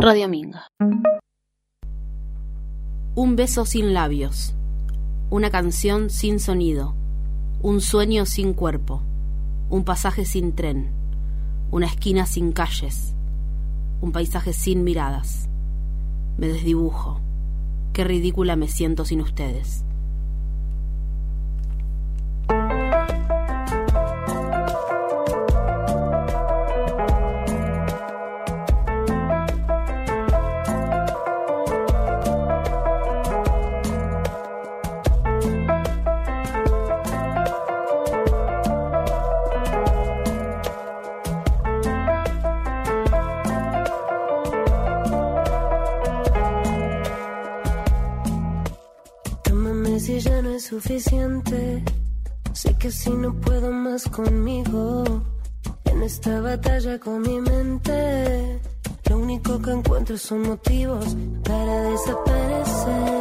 Radio Minga. Un beso sin labios. Una canción sin sonido. Un sueño sin cuerpo. Un pasaje sin tren. Una esquina sin calles. Un paisaje sin miradas. Me desdibujo. Qué ridícula me siento sin ustedes. Conmigo. En esta batalla con mi mente. Lo único que encuentro son motivos para desaparecer.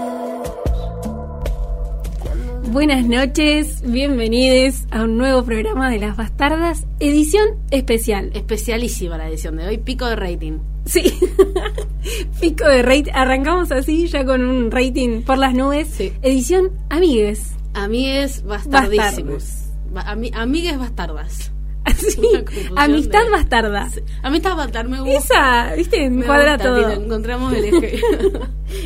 Buenas noches, bienvenidos a un nuevo programa de Las Bastardas, edición especial. Especialísima la edición de hoy, pico de rating. Sí, pico de rating. Arrancamos así, ya con un rating por las nubes. Sí. Edición Amigues. Amigues bastardísimos. Ba- ami- amigues bastardas. Confusión amistad de- bastarda. Sí. Amistad bastarda, me gusta. Esa, viste, Me encuadra todo. encontramos el eje.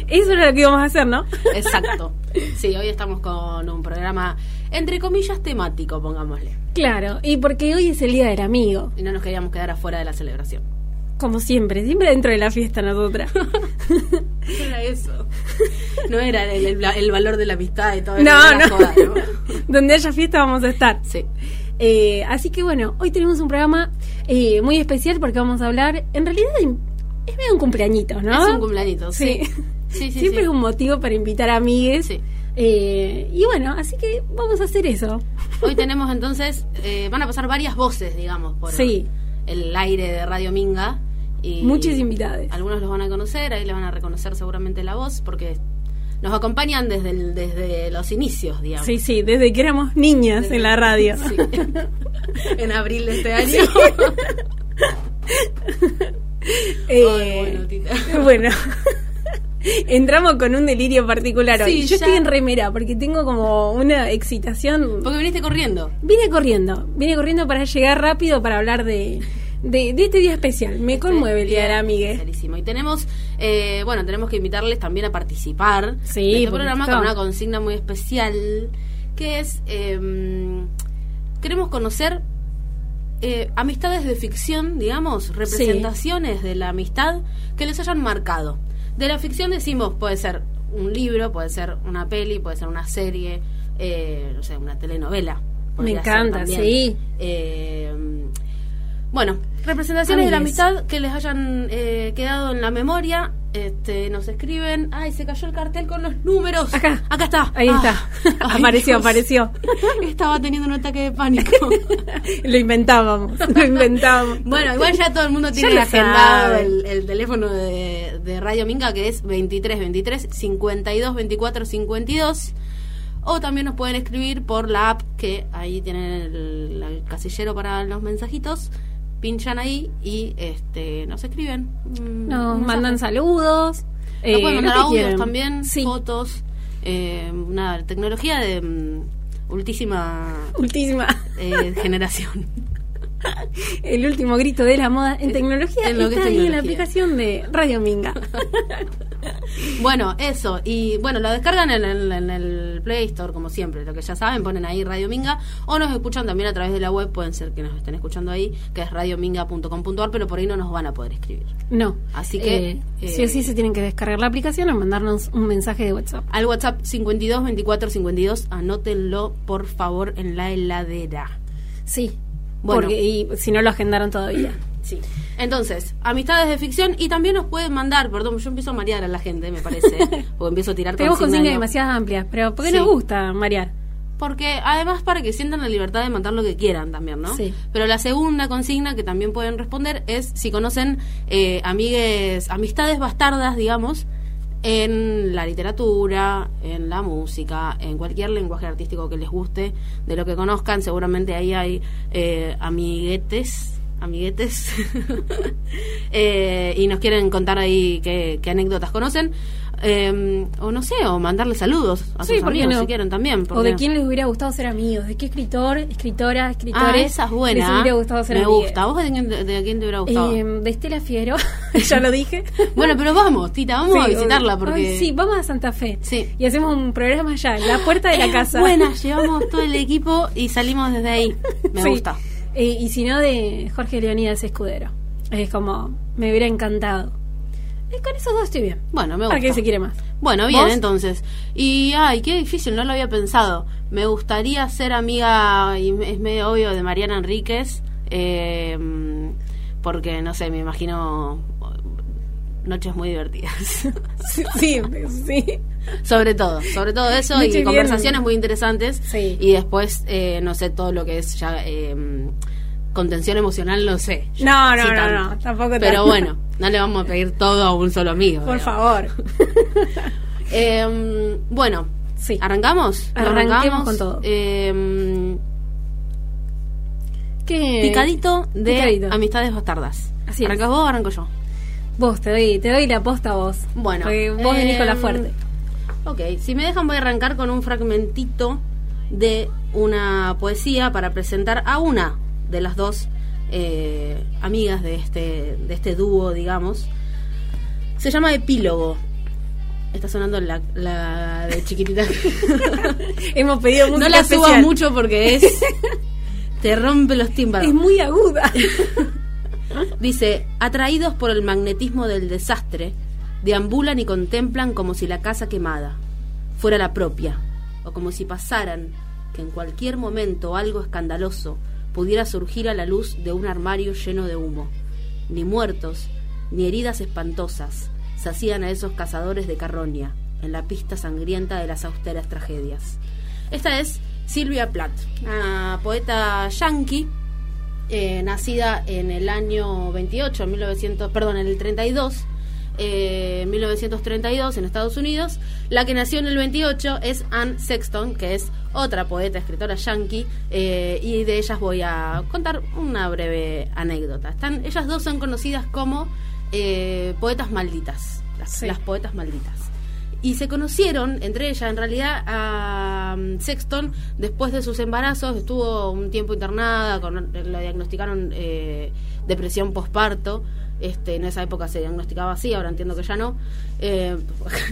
Eso era lo que íbamos a hacer, ¿no? Exacto. Sí, hoy estamos con un programa, entre comillas, temático, pongámosle. Claro, y porque hoy es el Día del Amigo, Y no nos queríamos quedar afuera de la celebración. Como siempre, siempre dentro de la fiesta nosotras. ¿Qué era eso? No era el, el- el valor de la amistad y todo eso. No, no. joda, ¿no? Donde haya fiesta vamos a estar. Sí. Eh, así que bueno, hoy tenemos un programa eh, muy especial porque vamos a hablar, en realidad es medio un cumpleañito, ¿no? Es un cumpleañito, sí. Sí. Sí, sí, Siempre es un motivo para invitar a amigues. Sí. Eh, y bueno, así que vamos a hacer eso. Hoy tenemos entonces, eh, van a pasar varias voces, digamos, por Sí. el aire de Radio Minga. Y Muchas invitadas. Algunos los van a conocer, ahí le van a reconocer seguramente la voz, porque nos acompañan desde, el- desde los inicios, digamos. Sí, sí, desde que éramos niñas Desde- en la radio. Sí. en abril de este año. Eh, bueno, Tita. bueno. Entramos con un delirio particular hoy. Sí, Yo ya. estoy en remera porque tengo como una excitación. Porque viniste corriendo. Vine corriendo, vine corriendo para llegar rápido para hablar de, de, de este día especial. Me conmueve el día de la amiga. Y tenemos, eh, bueno, tenemos que invitarles también a participar Sí, de este programa con una consigna muy especial, que es, eh, queremos conocer eh, amistades de ficción, digamos, representaciones de la amistad que les hayan marcado. De la ficción decimos, puede ser un libro, puede ser una peli, puede ser una serie, eh, no sé, una telenovela. Me encanta, sí. Eh, bueno, representaciones de la amistad que les hayan eh, quedado en la memoria. Este, nos escriben, ay, se cayó el cartel con los números. Acá. acá está. Ahí Ah. está. Ay, apareció, Dios. apareció. Estaba teniendo un ataque de pánico. lo inventábamos, lo inventábamos. bueno, igual ya todo el mundo tiene agendado el, el teléfono de, de Radio Minga que es 23 23 52 24 52. O también nos pueden escribir por la app que ahí tienen el, el casillero para los mensajitos. Pinchan ahí y este nos escriben. mm, Nos mandan saludos. Nos eh, pueden lo mandar audios también, Sí, fotos. Eh, nada, tecnología de mm, ultísima última. eh, generación. El último grito de la moda en tecnología en lo que está es ahí en la aplicación de Radio Minga. Bueno, eso. Y bueno, lo descargan en el, en el Play Store, como siempre. Lo que ya saben, ponen ahí Radio Minga. O nos escuchan también a través de la web. Pueden ser que nos estén escuchando ahí, que es radiominga.com.ar, pero por ahí no nos van a poder escribir. No. Así que, Eh, eh, sí o sí se tienen que descargar la aplicación o mandarnos un mensaje de WhatsApp. Al WhatsApp 52 24 52, anótenlo por favor en la heladera. Sí. Bueno. Porque, y si no lo agendaron todavía. Sí. Entonces, amistades de ficción y también nos pueden mandar, perdón, yo empiezo a marear a la gente, me parece, porque empiezo a tirar Tenemos consignas consignas de- demasiado amplias, pero ¿por qué Sí. nos gusta marear? Porque además para que sientan la libertad de mandar lo que quieran también, ¿no? Sí. Pero la segunda consigna que también pueden responder es si conocen eh, amigues, amistades bastardas, digamos, en la literatura, en la música, en cualquier lenguaje artístico que les guste, de lo que conozcan, seguramente ahí hay eh, amiguetes, amiguetes, eh, y nos quieren contar ahí qué, qué anécdotas conocen. Eh, o no sé, o mandarle saludos a Sí, sus ¿por qué amigos no? si quieren también. ¿por O de quién les hubiera gustado ser amigos, de qué escritor, escritora, Ah, escritores esa es les buena. hubiera gustado ser Me gusta. ¿A vos de quién, de, de quién te hubiera gustado? Eh, de Estela Fiero, ya lo dije. bueno, pero vamos, Tita, vamos a visitarla porque... Ay, sí, vamos a Santa Fe. Sí. Y hacemos un programa allá, en la puerta de la casa. Buena, llevamos todo el equipo y salimos desde ahí. Me Sí. gusta. Eh, y si no, de Jorge Leonidas Escudero. Es como, me hubiera encantado. Eh, con esos dos estoy bien. Bueno, me gusta. ¿Para qué se quiere más? Bueno, bien, ¿Vos? entonces. Y, ay, qué difícil, no lo había pensado. Me gustaría ser amiga, y es medio obvio, de Mariana Enríquez, eh, porque, no sé, me imagino noches muy divertidas. Sí, sí. sí. sobre todo, sobre todo eso, Noche y bien. conversaciones muy interesantes. Sí. Y después, eh, no sé, todo lo que es ya... eh, contención emocional, no sé. yo, No, no, sí no, tanto. no, tampoco Pero tanto. bueno, no le vamos a pedir todo a un solo amigo. Por favor. Eh, bueno, Sí. ¿arrancamos? ¿No Arranquemos arrancamos? con todo. Eh, ¿Qué? picadito de Picadito. Amistades Bastardas. Así es. ¿Arrancas vos o arranco yo? Vos, te doy, te doy la posta a vos. Bueno, Porque vos eh, venís con la fuerte. Ok, si me dejan voy a arrancar con un fragmentito de una poesía para presentar a una de las dos eh, amigas de este, de este dúo, digamos. Se llama Epílogo. Está sonando la, la de chiquitita. Hemos pedido música no la subas especial. mucho porque es... te rompe los tímpanos. Es muy aguda. Dice, atraídos por el magnetismo del desastre, deambulan y contemplan como si la casa quemada fuera la propia, o como si pasaran que en cualquier momento algo escandaloso pudiera surgir a la luz de un armario lleno de humo. Ni muertos, ni heridas espantosas sacían a esos cazadores de carroña en la pista sangrienta de las austeras tragedias. Esta es Silvia Plath, una poeta yankee eh, nacida en el año 28, 1900, perdón, en el 32, eh, 1932 en Estados Unidos. La que nació en el 28 es Anne Sexton, que es otra poeta, escritora yankee, eh, y de ellas voy a contar una breve anécdota. Están, ellas dos son conocidas como eh, poetas malditas, las, Sí. las poetas malditas. Y se conocieron, entre ellas, en realidad, a um, Sexton después de sus embarazos. Estuvo un tiempo internada, con, le diagnosticaron eh, depresión posparto. Este, en esa época se diagnosticaba así, ahora entiendo que ya no. Eh,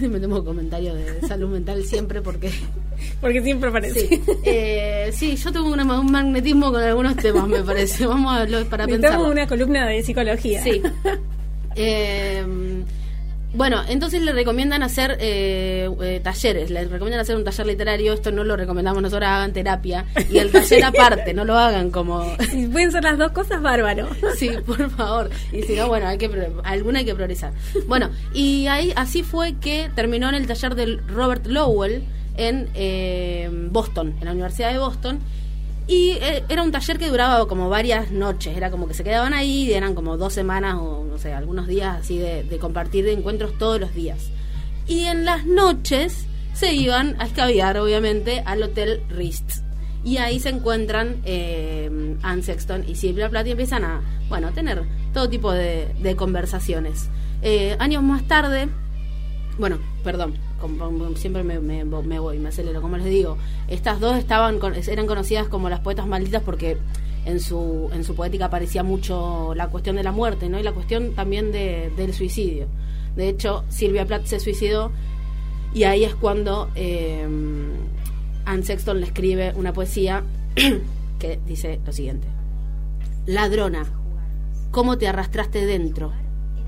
me tomo comentarios de salud mental siempre porque Porque siempre parece. sí, eh, sí yo tengo una- un magnetismo con algunos temas, me parece. Vamos a verlo para pensar. Una columna de psicología. Sí. Eh, bueno, entonces le recomiendan hacer eh, eh, talleres, le recomiendan hacer un taller literario, esto no lo recomendamos nosotros, hagan terapia, y el taller aparte, no lo hagan como... Si pueden ser las dos cosas, bárbaro. Sí, por favor. Y si no, bueno, hay que alguna hay que priorizar. Bueno, y ahí así fue que terminó en el taller del Robert Lowell en eh, Boston, en la Universidad de Boston. Y eh, era un taller que duraba como varias noches, era como que se quedaban ahí, y eran como dos semanas o no sé, algunos días así de, compartir de encuentros todos los días. Y en las noches se iban a escabiar, obviamente, al Hotel Ritz. Y ahí se encuentran eh, Anne Sexton y Silvia Plath y empiezan a, bueno, tener todo tipo de, de conversaciones. Eh, años más tarde, bueno, perdón, siempre me, me- me voy, me acelero, como les digo, estas dos estaban eran conocidas como las poetas malditas porque en su, en su poética aparecía mucho la cuestión de la muerte, ¿no? Y la cuestión también de- del suicidio. De hecho, Silvia Plath se suicidó y ahí es cuando eh, Anne Sexton le escribe una poesía que dice lo siguiente. Ladrona, ¿cómo te arrastraste dentro?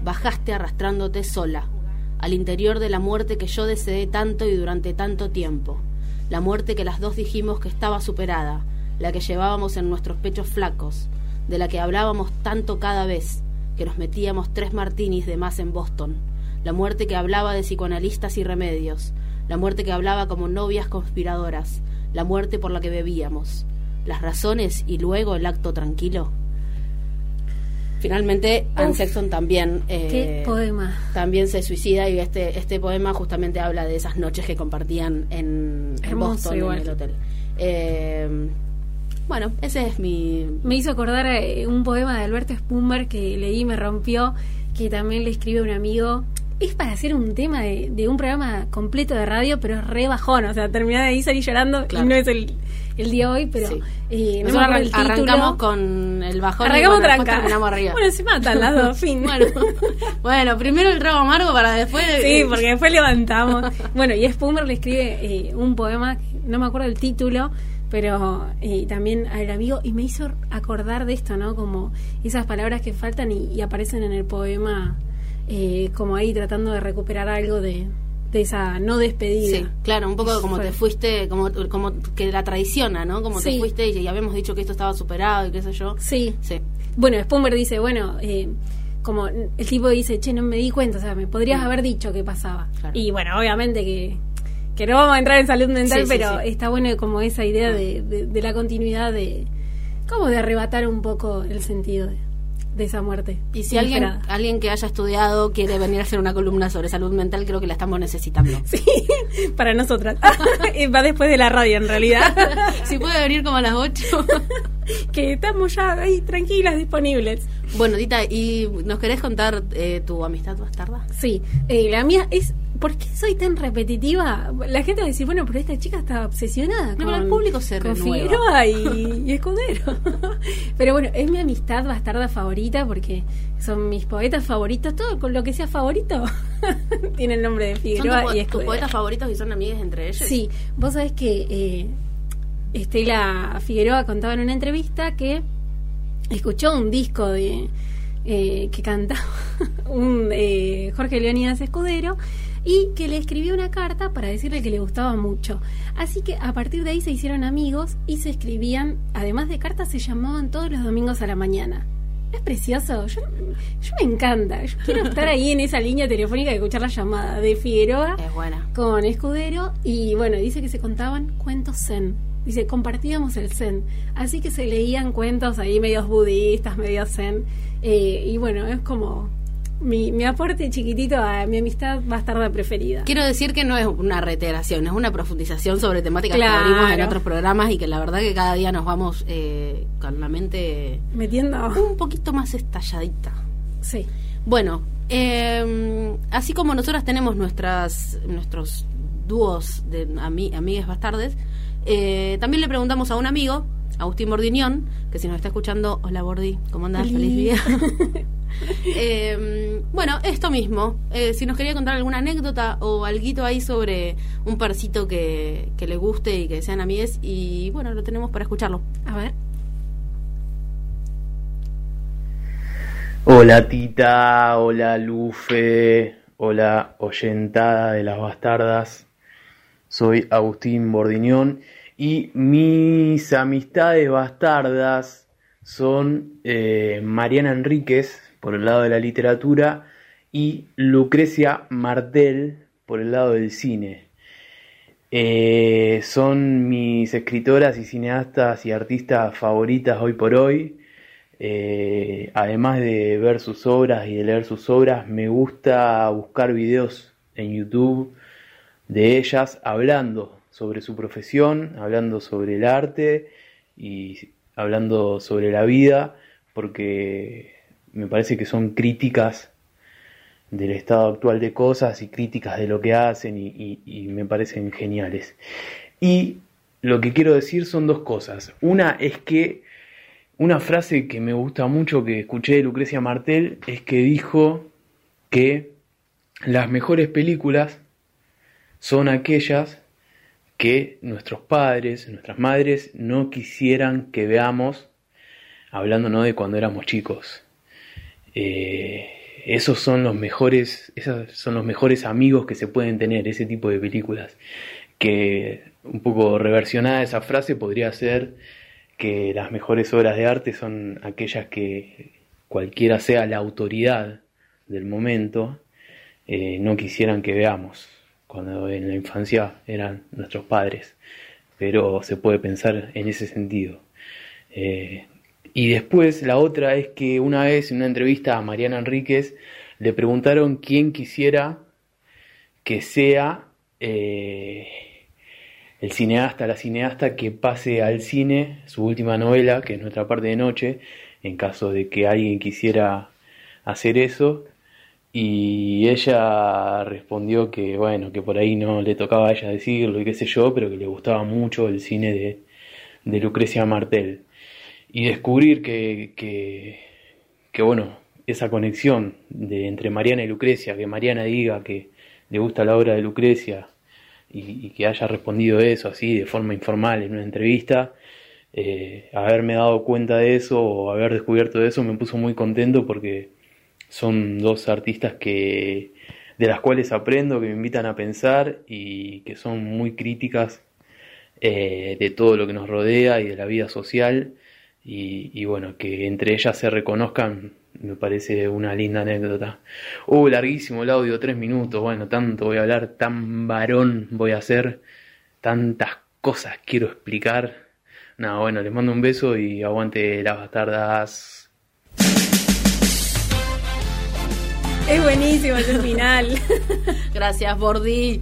Bajaste arrastrándote sola, al interior de la muerte que yo deseé tanto y durante tanto tiempo. La muerte que las dos dijimos que estaba superada, la que llevábamos en nuestros pechos flacos, de la que hablábamos tanto cada vez, que nos metíamos tres martinis de más en Boston. La muerte que hablaba de psicoanalistas y remedios, la muerte que hablaba como novias conspiradoras, la muerte por la que bebíamos, las razones y luego el acto tranquilo. Finalmente, Anne. Sexton también eh, Qué poema. también se suicida y este este poema justamente habla de esas noches que compartían en, Boston igual. en el hotel. Eh, Bueno, ese es mi... Me hizo acordar eh, un poema de Alberto Spumber que leí y me rompió, que también le escribe un amigo. Es para hacer un tema de, de un programa completo de radio, pero es re bajón. O sea, terminar de ahí salir llorando Claro. y no es el, el día hoy, pero Sí. eh, no el arran- título. arrancamos con el bajón Arrancamos y bueno, terminamos arriba. Bueno, se matan las dos, fin. bueno, bueno, primero el trago amargo para después... Sí, porque después levantamos. Bueno, y Spoomer le escribe eh, un poema, no me acuerdo el título, pero eh, también al amigo, y me hizo acordar de esto, ¿no? Como esas palabras que faltan y, y aparecen en el poema, eh, como ahí tratando de recuperar algo de, de esa no despedida. Sí, claro, un poco como Fue- te fuiste, como, como que la traiciona, ¿no? Como te fuiste y, y habíamos dicho que esto estaba superado y qué sé yo. Sí. Sí. Bueno, Spoomer dice, bueno, eh, como el tipo dice, che, no me di cuenta, o sea, me podrías haber dicho qué pasaba. Mm. Claro. Y bueno, obviamente que, que no vamos a entrar en salud mental, pero está bueno como esa idea de, de- de la continuidad de, como de arrebatar un poco el sentido de, de esa muerte. Y si alguien, alguien que haya estudiado quiere venir a hacer una columna sobre salud mental, creo que la estamos necesitando. Sí, para nosotras. Eh, Va después de la radio, en realidad. si puede venir como a las 8. que estamos ya ahí tranquilas, disponibles. Bueno, Dita, ¿y nos querés contar eh, tu amistad bastarda? Sí, eh, la mía es. ¿Por qué soy tan repetitiva? La gente va a decir, bueno, pero esta chica está obsesionada No, con, el público se con. Figueroa y, y Escudero. pero bueno, es mi amistad bastarda favorita porque son mis poetas favoritos. Todo con lo que sea favorito tiene el nombre de ¿Son Figueroa tu po- y tus Escudero. poetas favoritos y son amigas entre ellos? Sí, vos sabés que eh, Estela Figueroa contaba en una entrevista que escuchó un disco de eh, que cantaba un eh, Jorge Leonidas Escudero y que le escribió una carta para decirle que le gustaba mucho. Así que a partir de ahí se hicieron amigos y se escribían, además de cartas, se llamaban todos los domingos a la mañana. Es precioso, yo, yo me encanta, yo quiero estar ahí en esa línea telefónica y escuchar la llamada de Figueroa Es buena. con Escudero y bueno, dice que se contaban cuentos zen. Dice, compartíamos el zen. Así que se leían cuentos ahí medios budistas, medios zen. Eh, y bueno, es como mi, mi aporte chiquitito a mi amistad bastarda preferida. Quiero decir que no es una reiteración, es una profundización sobre temáticas Claro. que abrimos en otros programas y que la verdad que cada día nos vamos eh, con la mente Metiendo... un poquito más estalladita. Sí. Bueno, eh, así como nosotras tenemos nuestras nuestros dúos de ami- amigues bastardes, eh, también le preguntamos a un amigo, Agustín Bordiñón, que si nos está escuchando, hola Bordi, ¿cómo andás? Feliz día. Eh, bueno, esto mismo, eh, si nos quería contar alguna anécdota o alguito ahí sobre un parcito que, que le guste y que sean amigues, y bueno, lo tenemos para escucharlo. A ver. Hola Tita, hola Lufe, hola oyentada de las bastardas. Soy Agustín Bordiñón y mis amistades bastardas son eh, Mariana Enríquez por el lado de la literatura y Lucrecia Martel por el lado del cine. Eh, son mis escritoras y cineastas y artistas favoritas hoy por hoy. Eh, además de ver sus obras y de leer sus obras, me gusta buscar videos en YouTube de ellas hablando sobre su profesión, hablando sobre el arte y hablando sobre la vida, porque me parece que son críticas del estado actual de cosas y críticas de lo que hacen y, me parecen geniales. Y lo que quiero decir son dos cosas. Una es que una frase que me gusta mucho que escuché de Lucrecia Martel es que dijo que las mejores películas son aquellas que nuestros padres, nuestras madres no quisieran que veamos, hablándonos de cuando éramos chicos. Eh, esos son los mejores, esos son los mejores amigos que se pueden tener, ese tipo de películas. Que un poco reversionada esa frase podría ser que las mejores obras de arte son aquellas que cualquiera sea la autoridad del momento, eh, no quisieran que veamos, cuando en la infancia eran nuestros padres, pero se puede pensar en ese sentido. Eh, y después la otra es que una vez en una entrevista a Mariana Enríquez le preguntaron quién quisiera que sea eh, el cineasta, la cineasta que pase al cine su última novela, que es Nuestra parte de noche, en caso de que alguien quisiera hacer eso. Y ella respondió que, bueno, que por ahí no le tocaba a ella decirlo y qué sé yo, pero que le gustaba mucho el cine de, de Lucrecia Martel. Y descubrir que, que, que, bueno, esa conexión de, entre Mariana y Lucrecia, que Mariana diga que le gusta la obra de Lucrecia y, que haya respondido eso así de forma informal en una entrevista, eh, haberme dado cuenta de eso o haber descubierto de eso me puso muy contento porque son dos artistas que de las cuales aprendo, que me invitan a pensar y que son muy críticas eh, de todo lo que nos rodea y de la vida social y, bueno, que entre ellas se reconozcan me parece una linda anécdota. Uh, larguísimo el audio, tres minutos. Bueno, tanto voy a hablar, tan varón voy a hacer, tantas cosas quiero explicar. Nada, bueno, les mando un beso y aguante las bastardas. Es buenísimo ese final. Gracias, Bordi.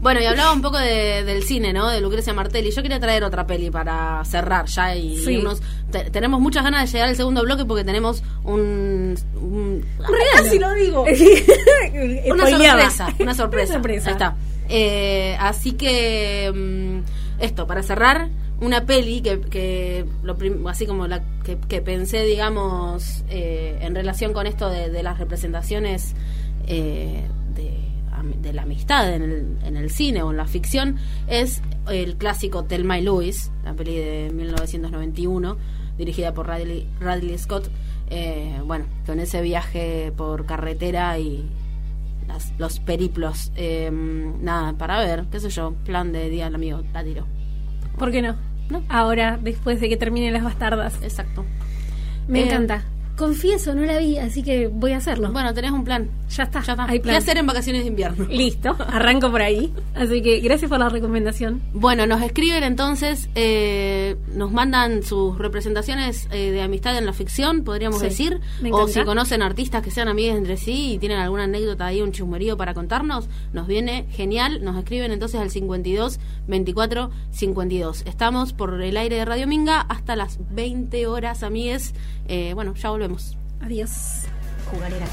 Bueno, y hablaba un poco del cine, ¿no? De Lucrecia Martelli. Yo quería traer otra peli para cerrar ya y tenemos muchas ganas de llegar al segundo bloque porque tenemos un... un, Casi lo digo. una sorpresa. Una sorpresa. Ahí está. Eh, así que... Mm, esto, para cerrar, una peli que, que lo así como la que, pensé, digamos, eh, en relación con esto de, las representaciones eh, de, la amistad en el, en el cine o en la ficción, es el clásico Thelma y Louis, la peli de 1991, dirigida por Radley, Radley Scott. Eh, bueno, con ese viaje por carretera y los periplos. nada, para ver, qué sé yo, plan de día del amigo, la tiro. ¿Por qué no? Ahora, después de que terminen las bastardas. Exacto. Me eh, encanta. Confieso, no la vi, así que voy a hacerlo. Bueno, tenés un plan. Ya está. Ya está. Hay plan. ¿Qué hacer en vacaciones de invierno? Listo, arranco por ahí. Así que gracias por la recomendación. Bueno, nos escriben entonces, eh, nos mandan sus representaciones eh, de amistad en la ficción, podríamos decir. o si conocen artistas que sean amigas entre sí y tienen alguna anécdota ahí, un chusmerío para contarnos, nos viene genial. Nos escriben entonces al 52 24 52. Estamos por el aire de Radio Minga hasta las 20 horas, amigues. Eh, bueno, ya volvemos. Adiós. Jugarera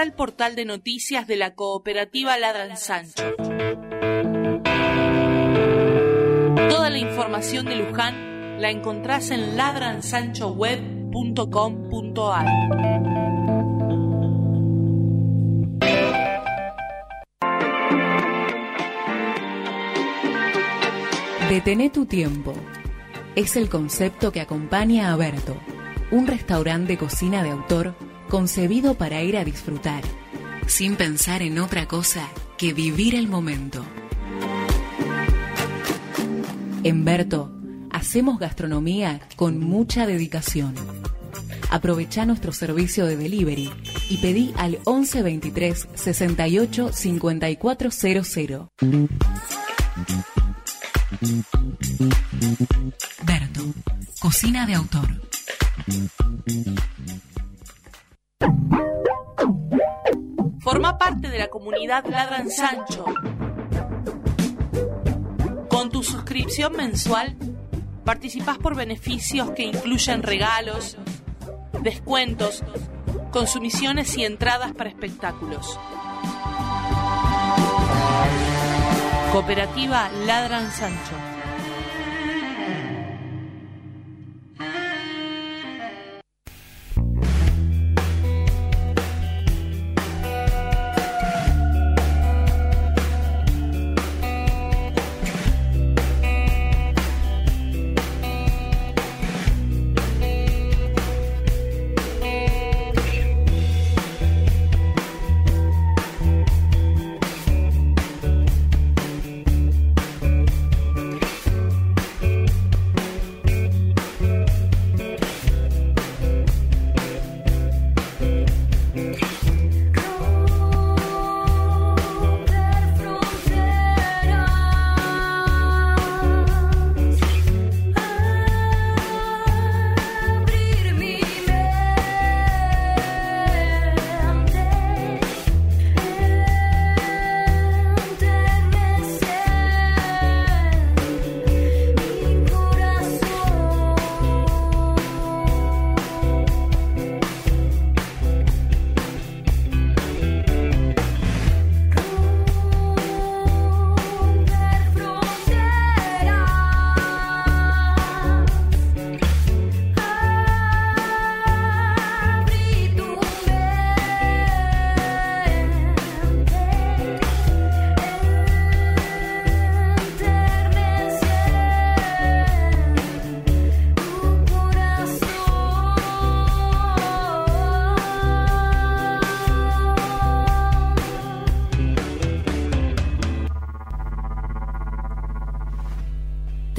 central portal de noticias de la cooperativa Ladran Sancho. Toda la información de Luján la encontrás en ladransanchoweb.com.ar. Detené tu tiempo. Es el concepto que acompaña a Berto, un restaurante de cocina de autor concebido para ir a disfrutar, sin pensar en otra cosa que vivir el momento. En Berto, hacemos gastronomía con mucha dedicación. Aprovecha nuestro servicio de delivery y pedí al 11 23 68 5400. Berto, cocina de autor. Forma parte de la comunidad Ladran Sancho. Con tu suscripción mensual, participás por beneficios que incluyen regalos, descuentos, consumiciones y entradas para espectáculos. Cooperativa Ladran Sancho.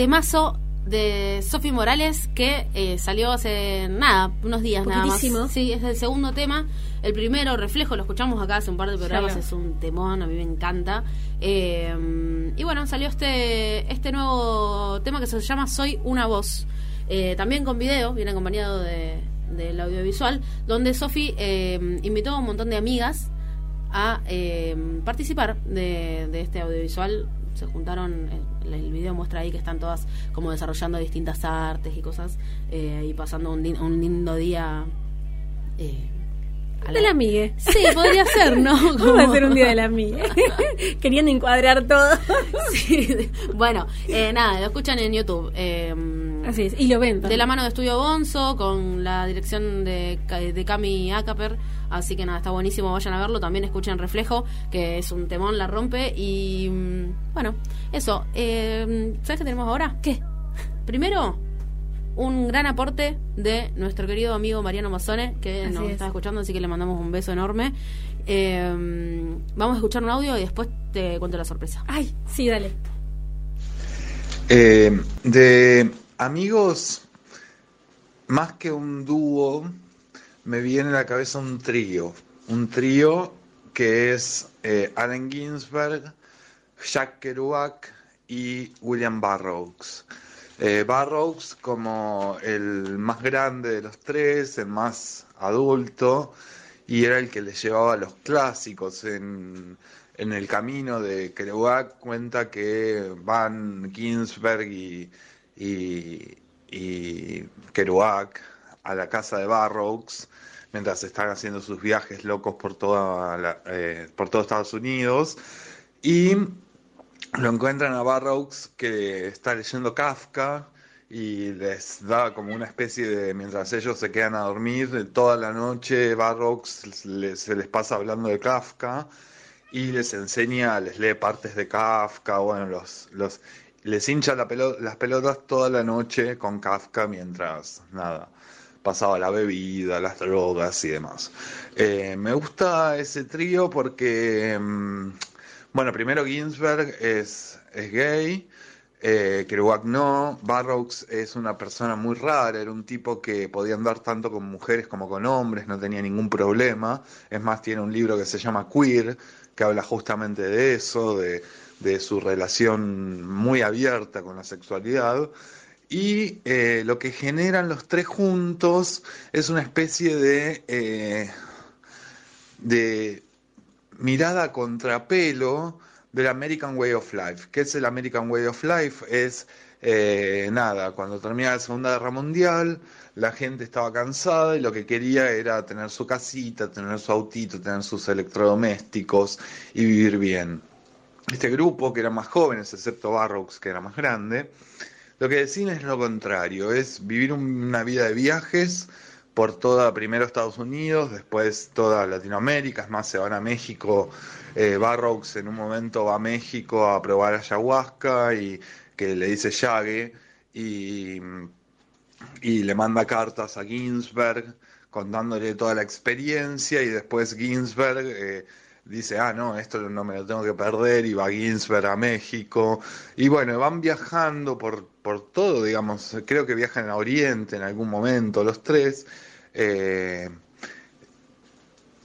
Temazo de Sofi Morales que eh, salió hace nada, unos días nada más. Sí, es el segundo tema. El primero, Reflejo, lo escuchamos acá hace un par de programas, es un temón, a mí me encanta. Eh, y bueno, salió este, este nuevo tema que se llama Soy una voz. Eh, también con video, viene acompañado de, del audiovisual, donde Sofi invitó a un montón de amigas a participar de, de este audiovisual se juntaron, el, el, video muestra ahí que están todas como desarrollando distintas artes y cosas eh, y pasando un, un lindo día. Eh, de la amigue. Sí, podría ser, ¿no? ¿Cómo va a ser un día de la amigue? Queriendo encuadrar todo. sí. Bueno, eh, nada, lo escuchan en YouTube. Eh, Así es, y lo ven. De la mano de Estudio Bonzo, con la dirección de, de Cami Acaper. Así que nada, está buenísimo, vayan a verlo. También escuchen Reflejo, que es un temón, la rompe. Y mm, bueno, eso. Eh, ¿Sabes qué tenemos ahora? ¿Qué? Primero, un gran aporte de nuestro querido amigo Mariano Mazzone, que Así nos es. está escuchando, así que le mandamos un beso enorme. Eh, vamos a escuchar un audio y después te cuento la sorpresa. Ay, sí, dale. Eh, de amigos, más que un dúo, me viene a la cabeza un trío. Un trío que es eh, Allen Ginsberg, Jack Kerouac y William Burroughs. Eh, Burroughs como el más grande de los tres, el más adulto, y era el que le llevaba los clásicos. En, en el camino de Kerouac cuenta que van Ginsberg y, y, y Kerouac a la casa de Burroughs mientras están haciendo sus viajes locos por, toda eh, por todo Estados Unidos. Y lo encuentran a Barrows que está leyendo Kafka y les da como una especie de, mientras ellos se quedan a dormir, toda la noche Barrows se les pasa hablando de Kafka y les enseña, les lee partes de Kafka, bueno, los, les hincha la las pelotas toda la noche con Kafka mientras, nada, pasaba la bebida, las drogas y demás. Eh, me gusta ese trío porque, mm, bueno, primero Ginsberg es, es gay, eh, Kerouac no, Barrows es una persona muy rara, era un tipo que podía andar tanto con mujeres como con hombres, no tenía ningún problema, es más, tiene un libro que se llama Queer, que habla justamente de eso, de, de su relación muy abierta con la sexualidad. Y eh, lo que generan los tres juntos es una especie de, eh, de mirada contrapelo del American Way of Life. ¿Qué es el American Way of Life? Es eh, nada, cuando termina la Segunda Guerra Mundial, la gente estaba cansada y lo que quería era tener su casita, tener su autito, tener sus electrodomésticos y vivir bien. Este grupo, que eran más jóvenes, excepto Barrocks, que era más grande, lo que decían es lo contrario, es vivir un- una vida de viajes por toda, primero Estados Unidos, después toda Latinoamérica, es más, se van a México, eh, Barrocks en un momento va a México a probar ayahuasca y que le dice Yague y, y le manda cartas a Ginsberg contándole toda la experiencia y después Ginsberg eh, dice, ah, no, esto no me lo tengo que perder y va Ginsberg a México. Y bueno, van viajando por, por todo, digamos, creo que viajan a Oriente en algún momento los tres eh,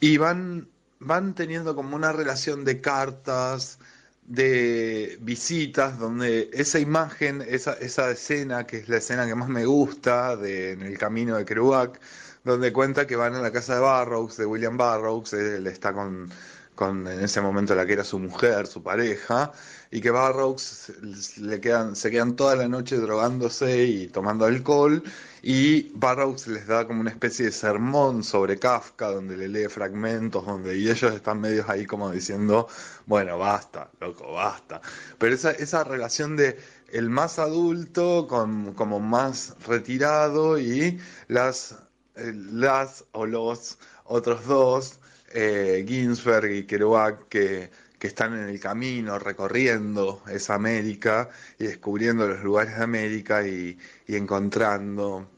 y van, van teniendo como una relación de cartas, de visitas, donde esa imagen, esa, esa escena, que es la escena que más me gusta, de, en el camino de Kerouac, donde cuenta que van a la casa de Barrows, de William Barrows, él está con, con en ese momento la que era su mujer, su pareja, y que Barrows le quedan, se quedan toda la noche drogándose y tomando alcohol, y Barrows les da como una especie de sermón sobre Kafka, donde le lee fragmentos, donde y ellos están medios ahí como diciendo, bueno, basta, loco, basta. Pero esa, esa relación de el más adulto con como más retirado y las, eh, las o los otros dos, eh, Ginsberg y Kerouac, que, que están en el camino recorriendo esa América y descubriendo los lugares de América y, y encontrando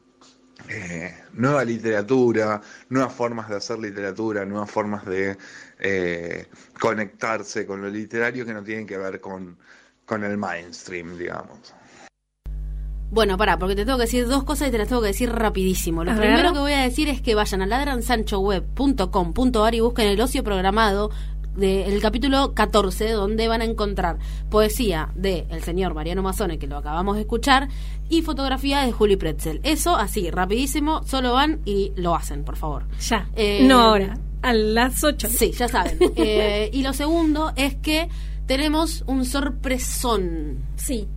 eh, nueva literatura, nuevas formas de hacer literatura, nuevas formas de eh, conectarse con lo literario que no tienen que ver con, con el mainstream, digamos. Bueno, pará, porque te tengo que decir dos cosas y te las tengo que decir rapidísimo. Lo primero que voy a decir es que vayan a ladransanchoweb.com.ar y busquen el ocio programado del capítulo 14, donde van a encontrar poesía de el señor Mariano Mazzone, que lo acabamos de escuchar, y fotografía de Juli Pretzel. Eso así, rapidísimo, solo van y lo hacen, por favor. Ya. Eh, no ahora. A las 8. Sí, ya saben. Eh, y lo segundo es que tenemos un sorpresón, Sí.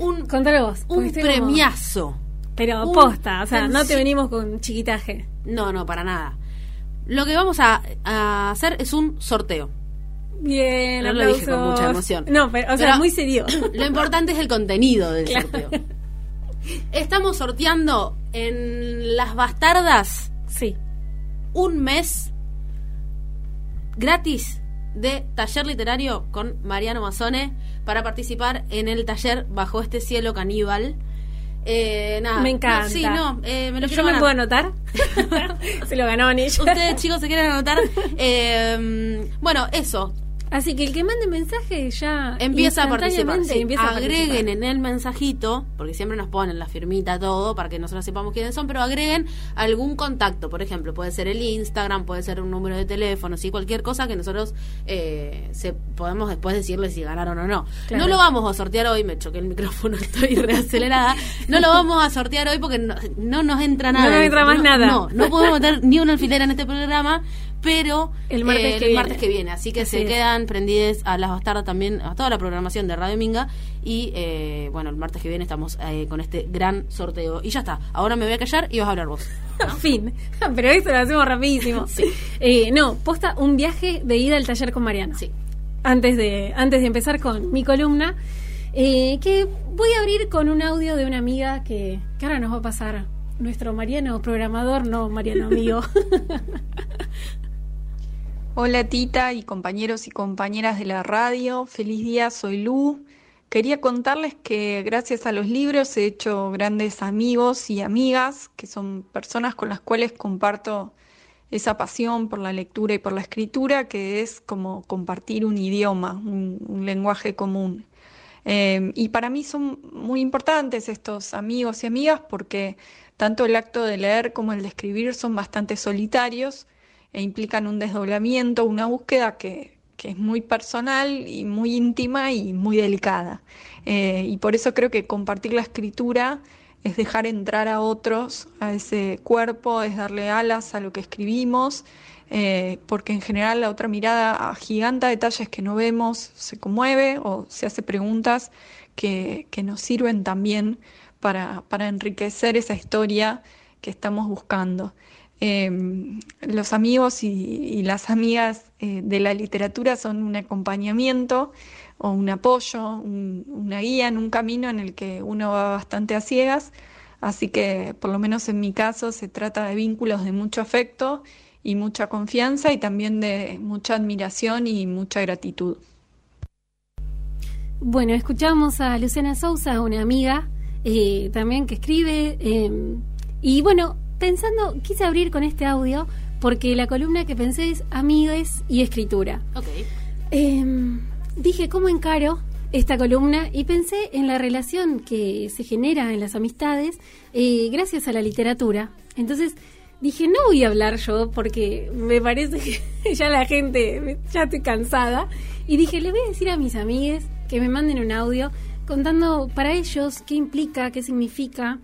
Un, Contalo vos. un premiazo. Pero un posta, o sea, no te venimos con chiquitaje. No, no, para nada. Lo que vamos a, a hacer es un sorteo. Bien, No lo dije con mucha emoción. No, pero, o sea, Pero- muy serio. Lo importante es el contenido del Claro. sorteo. Estamos sorteando en Las Bastardas Sí. un mes gratis de taller literario con Mariano Mazzone para participar en el taller Bajo este cielo caníbal. Eh, nada. Me encanta. No, sí, no, eh, me lo ¿Yo me puedo anotar? Se lo ganó ella. Ustedes chicos se quieren anotar. Eh, bueno, eso. Así que el que mande mensaje ya Empieza a participar. sí. empieza a agreguen participar. en el mensajito, porque siempre nos ponen la firmita todo para que nosotros sepamos quiénes son, pero agreguen algún contacto. Por ejemplo, puede ser el Instagram, puede ser un número de teléfono, sí, cualquier cosa que nosotros eh, se, podemos después decirles si ganaron o no. Claro. No lo vamos a sortear hoy, me choqué el micrófono, estoy reacelerada. No lo vamos a sortear hoy porque no, no nos entra nada. No nos entra más No, nada. No, no podemos meter ni un alfiler en este programa, pero El martes eh, que el viene. martes que viene. Así que Así se es. quedan prendidas a las bastardas también, a toda la programación de Radio Minga. Y eh, bueno, el martes que viene estamos eh, con este gran sorteo. Y ya está, ahora me voy a callar y vas a hablar vos. fin. Pero eso lo hacemos rapidísimo. Sí. Eh, no, posta un viaje de ida al taller con Mariano. Sí. Antes de, antes de empezar con mi columna, que voy a abrir con un audio de una amiga que, que ahora nos va a pasar nuestro Mariano programador, no Mariano amigo. Hola Tita y compañeros y compañeras de la radio, feliz día, soy Lu. Quería contarles que gracias a los libros he hecho grandes amigos y amigas, que son personas con las cuales comparto esa pasión por la lectura y por la escritura, que es como compartir un idioma, un, lenguaje común. Eh, y para mí son muy importantes estos amigos y amigas porque tanto el acto de leer como el de escribir son bastante solitarios e implican un desdoblamiento, una búsqueda que, que es muy personal y muy íntima y muy delicada. Eh, y por eso creo que compartir la escritura es dejar entrar a otros a ese cuerpo, es darle alas a lo que escribimos, eh, porque en general la otra mirada agiganta detalles que no vemos, se conmueve o se hace preguntas que, que nos sirven también para, para enriquecer esa historia que estamos buscando. Eh, los amigos y, las amigas eh, de la literatura son un acompañamiento o un apoyo, un- una guía en un camino en el que uno va bastante a ciegas, así que por lo menos en mi caso se trata de vínculos de mucho afecto y mucha confianza y también de mucha admiración y mucha gratitud. Bueno, escuchamos a Luciana Sousa, una amiga eh, también que escribe. eh, y bueno, pensando, quise abrir con este audio porque la columna que pensé es amigues y escritura. Ok. Eh, dije, ¿cómo encaro esta columna? Y pensé en la relación que se genera en las amistades eh, gracias a la literatura. Entonces dije, no voy a hablar yo porque me parece que ya la gente, ya estoy cansada. Y dije, le voy a decir a mis amigues que me manden un audio contando para ellos qué implica, qué significa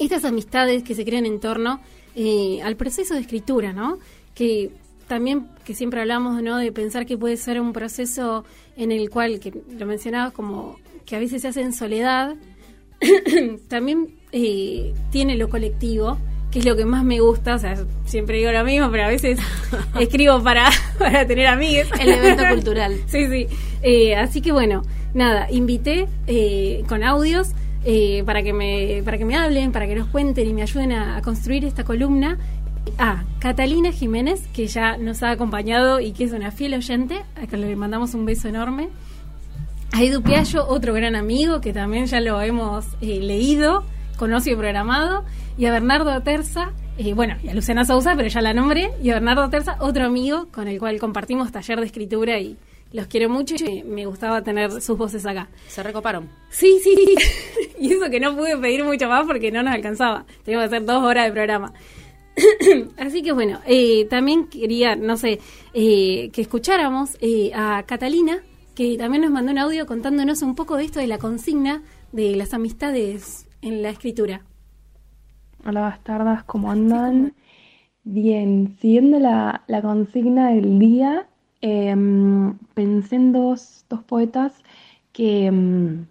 estas amistades que se crean en torno eh, al proceso de escritura, ¿no? Que también, que siempre hablamos, ¿no? De pensar que puede ser un proceso en el cual, que lo mencionabas como que a veces se hace en soledad, también eh, tiene lo colectivo, que es lo que más me gusta, o sea, siempre digo lo mismo, pero a veces escribo para, para tener amigos. El evento cultural. Sí, sí. Eh, así que bueno, nada, invité eh, con audios eh, para que me para que me hablen, para que nos cuenten y me ayuden a, a construir esta columna a Catalina Jiménez, que ya nos ha acompañado y que es una fiel oyente, a que le mandamos un beso enorme. A Edu Piallo, otro gran amigo que también ya lo hemos eh, leído, conocido y programado. Y a Bernardo Terza, eh, bueno, y a Luciana Sousa, pero ya la nombré. Y a Bernardo Terza, otro amigo con el cual compartimos taller de escritura y los quiero mucho y me gustaba tener sus voces acá. Se recoparon. Sí, sí, sí. y eso que no pude pedir mucho más porque no nos alcanzaba. Teníamos que hacer dos horas de programa. Así que bueno, eh, también quería, no sé, eh, que escucháramos eh, a Catalina, que también nos mandó un audio contándonos un poco de esto de la consigna de las amistades en la escritura. Hola bastardas, ¿cómo andan? Bien, siguiendo la, la consigna del día, em, pensé en dos, dos poetas que em,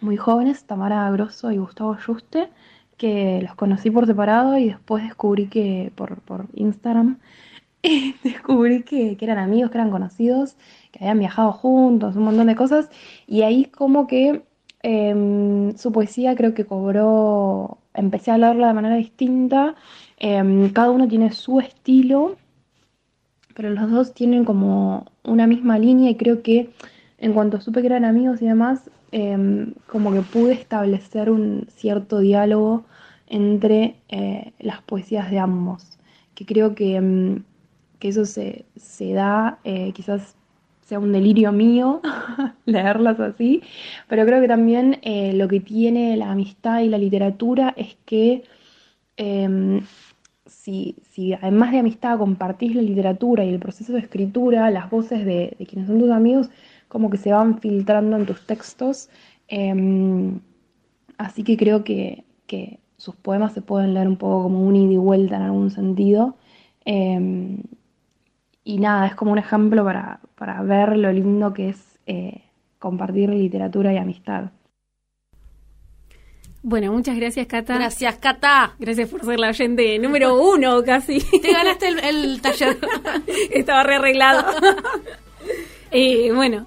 muy jóvenes, Tamara Grosso y Gustavo Juste, que los conocí por separado y después descubrí que por, por Instagram descubrí que, que eran amigos, que eran conocidos, que habían viajado juntos, un montón de cosas, y ahí como que em, su poesía creo que cobró, empecé a leerla de manera distinta, cada uno tiene su estilo, pero los dos tienen como una misma línea y creo que en cuanto supe que eran amigos y demás, em, como que pude establecer un cierto diálogo entre eh, las poesías de ambos, que creo que, em, que eso se, se da, eh, quizás sea un delirio mío leerlas así, pero creo que también eh, lo que tiene la amistad y la literatura es que em, si, si además de amistad compartís la literatura y el proceso de escritura, las voces de, quienes son tus amigos, como que se van filtrando en tus textos. em, así que creo que, que sus poemas se pueden leer un poco como un ida y vuelta en algún sentido. em, nada, es como un ejemplo para, para ver lo lindo que es eh, compartir literatura y amistad. Bueno, muchas gracias, Cata. Gracias, Cata. Gracias por ser la oyente número uno, casi. Te ganaste el, taller. Estaba rearreglado. eh, bueno,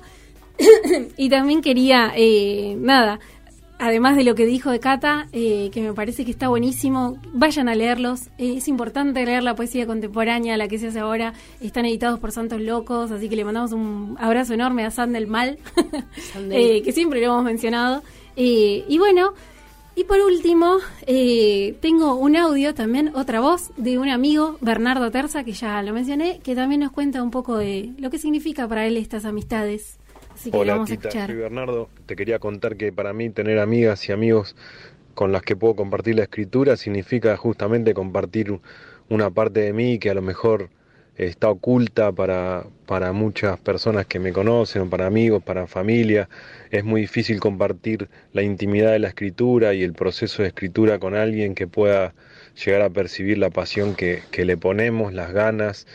y también quería, eh, nada, además de lo que dijo de Cata, eh, que me parece que está buenísimo, vayan a leerlos. Eh, es importante leer la poesía contemporánea, la que se hace ahora. Están editados por Santos Locos, así que le mandamos un abrazo enorme a Sandel Mal, que siempre lo hemos mencionado. y bueno, y por último, eh, tengo un audio también, otra voz de un amigo, Bernardo Terza, que ya lo mencioné, que también nos cuenta un poco de lo que significa para él estas amistades. Así que Hola, vamos Tita, a escuchar. soy Bernardo. Te quería contar que para mí tener amigas y amigos con las que puedo compartir la escritura significa justamente compartir una parte de mí que a lo mejor está oculta para, para muchas personas que me conocen, para amigos, para familia. Es muy difícil compartir la intimidad de la escritura y el proceso de escritura con alguien que pueda llegar a percibir la pasión que, que le ponemos, las ganas,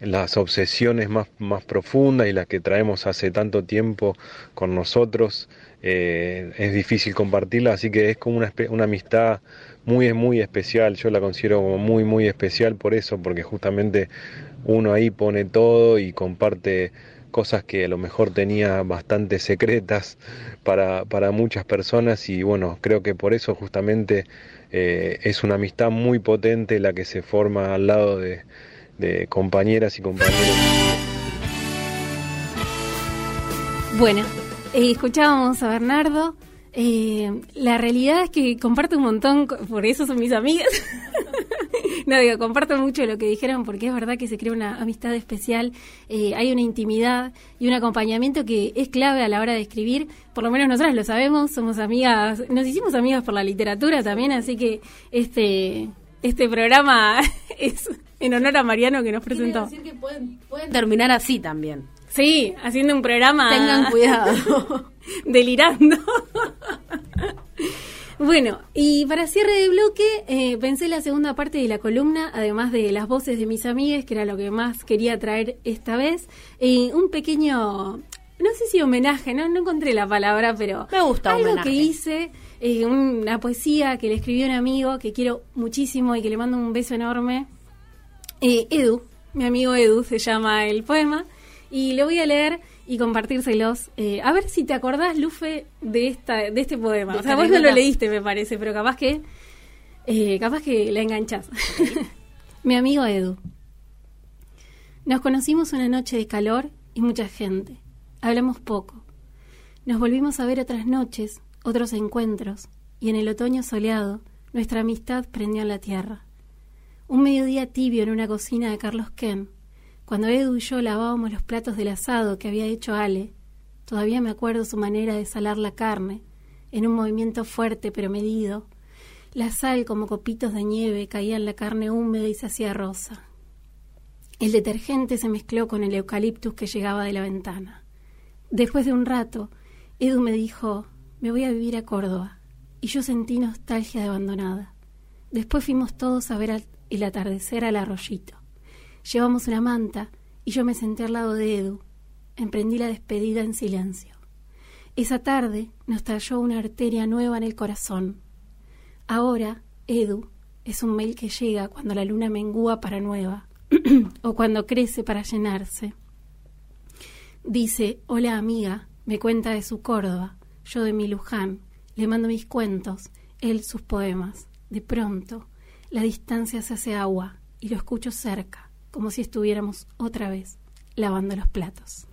las obsesiones más, más profundas y las que traemos hace tanto tiempo con nosotros. Eh, es difícil compartirla, así que es como una, una amistad muy, muy especial. Yo la considero como muy, muy especial por eso, porque justamente uno ahí pone todo y comparte cosas que a lo mejor tenía bastante secretas para, para muchas personas y bueno, creo que por eso justamente eh, es una amistad muy potente la que se forma al lado de, de compañeras y compañeros. Bueno, eh, escuchábamos a Bernardo. Eh, la realidad es que comparto un montón, por eso son mis amigas. no digo, comparto mucho lo que dijeron porque es verdad que se crea una amistad especial, eh, hay una intimidad y un acompañamiento que es clave a la hora de escribir. Por lo menos nosotras lo sabemos, somos amigas, nos hicimos amigas por la literatura también, así que este este programa es en honor a Mariano que nos presentó. decir que pueden, pueden terminar así también. Sí, haciendo un programa. Tengan cuidado. Delirando. Bueno, y para cierre de bloque, eh, pensé la segunda parte de la columna, además de las voces de mis amigas, que era lo que más quería traer esta vez, eh, un pequeño, no sé si homenaje, no, no encontré la palabra, pero Me gusta algo homenaje. que hice, eh, una poesía que le escribió un amigo que quiero muchísimo y que le mando un beso enorme. Eh, Edu, mi amigo Edu se llama el poema, y lo voy a leer y compartírselos. Eh, a ver si te acordás, Lufe, de esta de este poema. De o sea, vos no lo leíste, me parece, pero capaz que eh, capaz que la enganchás. mi amigo Edu. Nos conocimos una noche de calor y mucha gente. Hablamos poco. Nos volvimos a ver otras noches, otros encuentros, y en el otoño soleado nuestra amistad prendió en la tierra. Un mediodía tibio en una cocina de Carlos Ken, cuando Edu y yo lavábamos los platos del asado que había hecho Ale, todavía me acuerdo su manera de salar la carne, en un movimiento fuerte pero medido. La sal como copitos de nieve caía en la carne húmeda y se hacía rosa. El detergente se mezcló con el eucaliptus que llegaba de la ventana. Después de un rato, Edu me dijo, me voy a vivir a Córdoba, y yo sentí nostalgia de abandonada. Después fuimos todos a ver el atardecer al arroyito. Llevamos una manta y yo me senté al lado de Edu. Emprendí la despedida en silencio. Esa tarde nos talló una arteria nueva en el corazón. Ahora, Edu es un mail que llega cuando la luna mengúa para nueva o cuando crece para llenarse. Dice, hola amiga, me cuenta de su Córdoba, yo de mi Luján, le mando mis cuentos, él sus poemas. De pronto, la distancia se hace agua y lo escucho cerca, como si estuviéramos otra vez lavando los platos.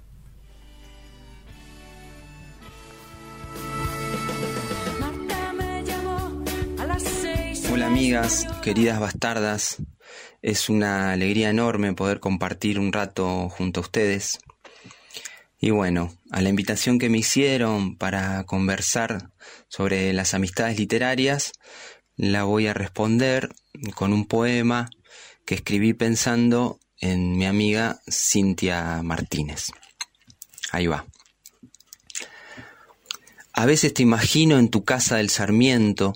Hola amigas, queridas bastardas, es una alegría enorme poder compartir un rato junto a ustedes. Y bueno, a la invitación que me hicieron para conversar sobre las amistades literarias, la voy a responder con un poema que escribí pensando en mi amiga Cintia Martínez. Ahí va. A veces te imagino en tu casa del Sarmiento,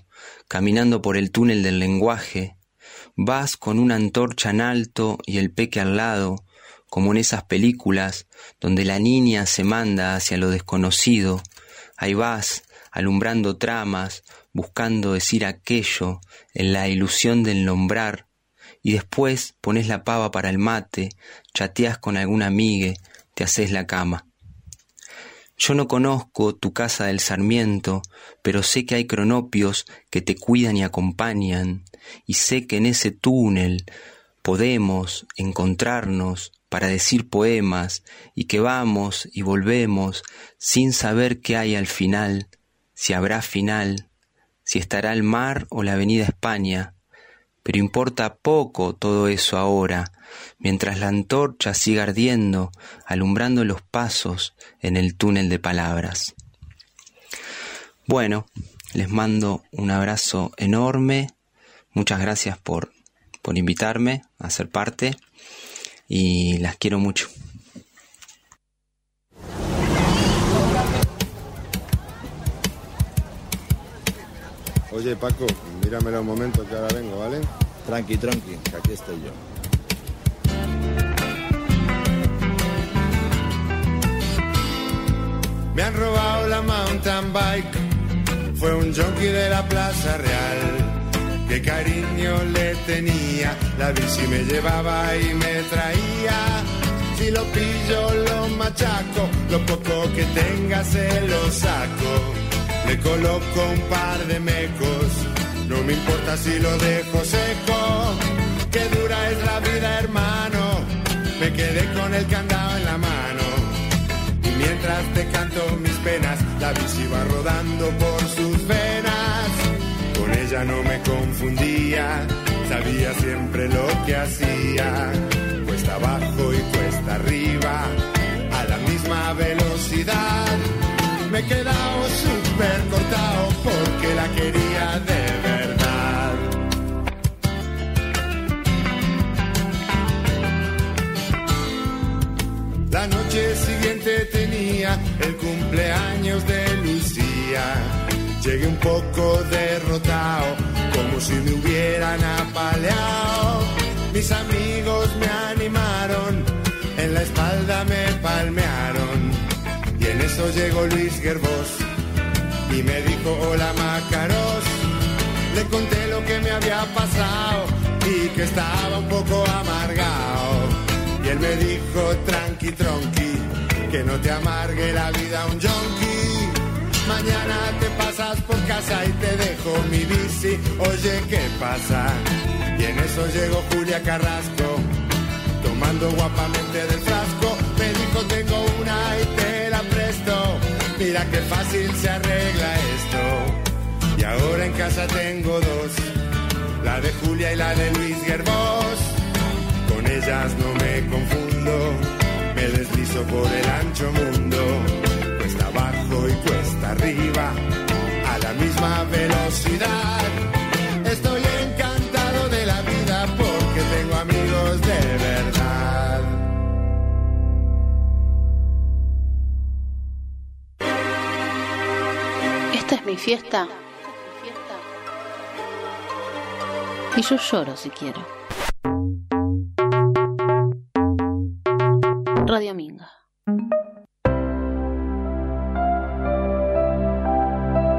caminando por el túnel del lenguaje, vas con una antorcha en alto y el peque al lado, como en esas películas donde la niña se manda hacia lo desconocido. Ahí vas, alumbrando tramas, buscando decir aquello, en la ilusión del nombrar, y después pones la pava para el mate, chateas con alguna amigue, te haces la cama. Yo no conozco tu casa del Sarmiento, pero sé que hay cronopios que te cuidan y acompañan, y sé que en ese túnel podemos encontrarnos para decir poemas, y que vamos y volvemos sin saber qué hay al final, si habrá final, si estará el mar o la avenida España, pero importa poco todo eso ahora, mientras la antorcha siga ardiendo, alumbrando los pasos en el túnel de palabras. Bueno, les mando un abrazo enorme, muchas gracias por, por invitarme a ser parte y las quiero mucho. Oye Paco, míramelo un momento que ahora vengo, ¿vale? Tranqui, tranqui, que aquí estoy yo. Me han robado la mountain bike, fue un junkie de la Plaza Real. Qué cariño le tenía, la bici me llevaba y me traía. Si lo pillo, lo machaco, lo poco que tenga se lo saco. Le coloco un par de mecos, no me importa si lo dejo seco. Qué dura es la vida, hermano, me quedé con el candado en la mano. Y mientras te canto mis penas, la bici va rodando por sus venas. Con ella no me confundía, sabía siempre lo que hacía. Cuesta abajo y cuesta arriba, a la misma velocidad. Me he quedado súper cortado porque la quería de verdad. La noche siguiente tenía el cumpleaños de Lucía. Llegué un poco derrotado, como si me hubieran apaleado. Mis amigos me animaron, en la espalda me palmearon. Eso llegó Luis Gerbos y me dijo, hola Macaros. Le conté lo que me había pasado y que estaba un poco amargado. Y él me dijo, tranqui, tronqui, que no te amargue la vida un junkie. Mañana te pasas por casa y te dejo mi bici. Oye, ¿qué pasa? Y en eso llegó Julia Carrasco, tomando guapamente del frasco. Mira qué fácil se arregla esto. Y ahora en casa tengo dos, la de Julia y la de Luis Gerbos. Con ellas no me confundo, me deslizo por el ancho mundo. Cuesta abajo y cuesta arriba, a la misma velocidad. Fiesta. Y yo lloro si quiero. Radio Minga.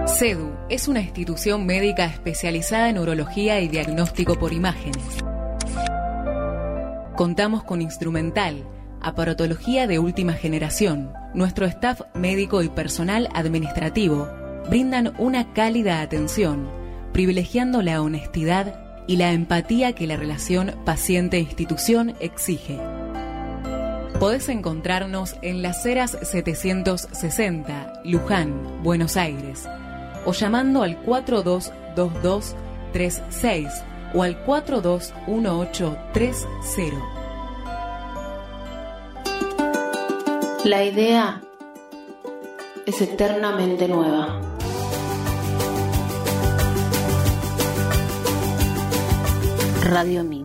CEDU es una institución médica especializada en urología y diagnóstico por imágenes. Contamos con instrumental, aparatología de última generación. Nuestro staff médico y personal administrativo brindan una cálida atención, privilegiando la honestidad y la empatía que la relación paciente-institución exige. Podés encontrarnos en Las Heras 760, Luján, Buenos Aires, o llamando al 422236 o al 421830. La idea es eternamente nueva. Radio Minga.